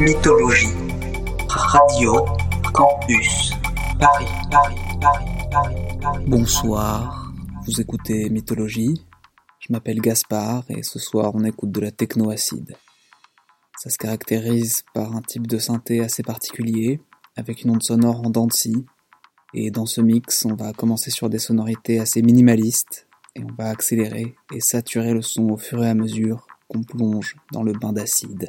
Mythologie. Radio Campus. Paris, Paris, Paris, Paris, Paris. Bonsoir, vous écoutez Mythologie. Je m'appelle Gaspard et ce soir on écoute de la techno-acide. Ça se caractérise par un type de synthé assez particulier, avec une onde sonore en dents. Et dans ce mix, on va commencer sur des sonorités assez minimalistes, et on va accélérer et saturer le son au fur et à mesure qu'on plonge dans le bain d'acide.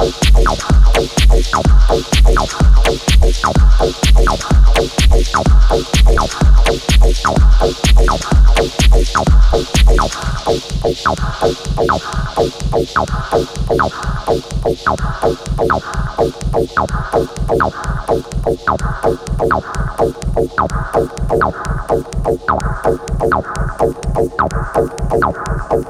out. Oh.